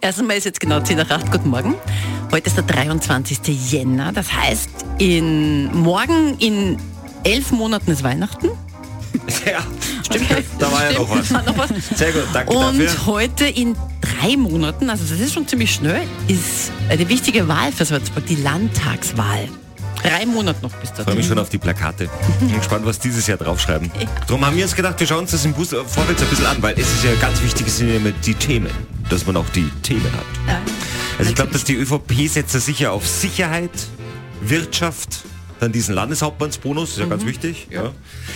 Erstmal ist jetzt genau 10 nach 8. Guten Morgen. Heute ist der 23. Jänner. Das heißt, in morgen in elf Monaten ist Weihnachten. Ja, stimmt. Da war ja noch was. War noch was. Sehr gut, danke Und dafür. heute in drei Monaten, also das ist schon ziemlich schnell, ist eine wichtige Wahl für Salzburg, die Landtagswahl. Drei Monate noch bis Ich freue mich schon auf die Plakate. Bin gespannt, was dieses Jahr draufschreiben. Darum haben wir uns gedacht, wir schauen uns das im Bus äh, vorwärts ein bisschen an, weil es ist ja ganz wichtig, es sind ja immer die Themen, dass man auch die Themen hat. Ja. Also ich glaube, dass die ÖVP setzt ja sicher auf Sicherheit, Wirtschaft, dann diesen Landeshauptmannsbonus, ist ja ganz wichtig. Ja.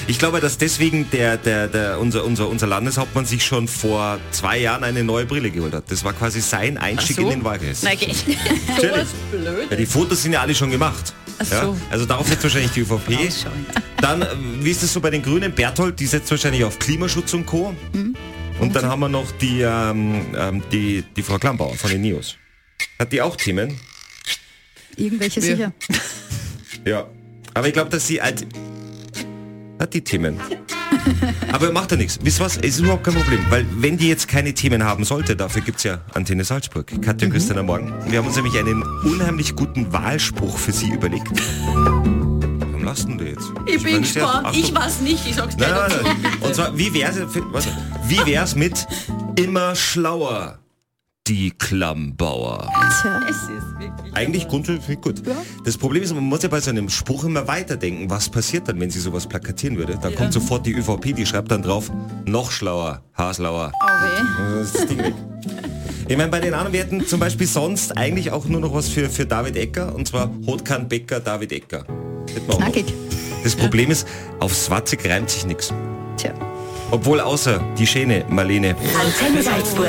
Ich glaube, dass deswegen der, der, der, unser, unser, unser Landeshauptmann sich schon vor zwei Jahren eine neue Brille geholt hat. Das war quasi sein Einstieg so? in den Wahlkreis. Natürlich. blöd. Ja, die Fotos sind ja alle schon gemacht. Ach so. Ja, also darauf setzt wahrscheinlich die ÖVP. Dann, äh, wie ist es so bei den Grünen? Berthold, die setzt wahrscheinlich auf Klimaschutz und Co. Mhm. Und dann haben wir noch die, ähm, ähm, die, die Frau Klambauer von den NIOS. Hat die auch Themen? Irgendwelche sicher. Ja. Aber ich glaube, dass sie alt hat die Themen. Aber macht ja nichts. Wisst ihr was? Es ist überhaupt kein Problem. Weil wenn die jetzt keine Themen haben sollte, dafür gibt es ja Antenne Salzburg. Katja und Christian am Morgen. Wir haben uns nämlich einen unheimlich guten Wahlspruch für sie überlegt. Warum lassen du jetzt? Ich bin meine, sehr- gespannt. Ich weiß nicht, ich sag's Nein, gleich nein, dazu. nein. Und zwar, wie wär's, warte, wie wär's mit immer schlauer, die Klammbauer? Tja. Es ist wirklich. Eigentlich grundsätzlich gut. Das Problem ist, man muss ja bei so einem Spruch immer weiterdenken, was passiert dann, wenn sie sowas plakatieren würde. Dann kommt sofort die ÖVP, die schreibt dann drauf, noch schlauer, haarslauer. Oh. Das Ding weg. Ich meine, bei den anderen, wir hätten zum Beispiel sonst eigentlich auch nur noch was für, für David Ecker, und zwar Hotkan Becker, David Ecker. Knackig. Das Problem ist, auf Swatzig reimt sich nichts. Tja. Obwohl außer die Schäne, Marlene. Antenne Salzburg.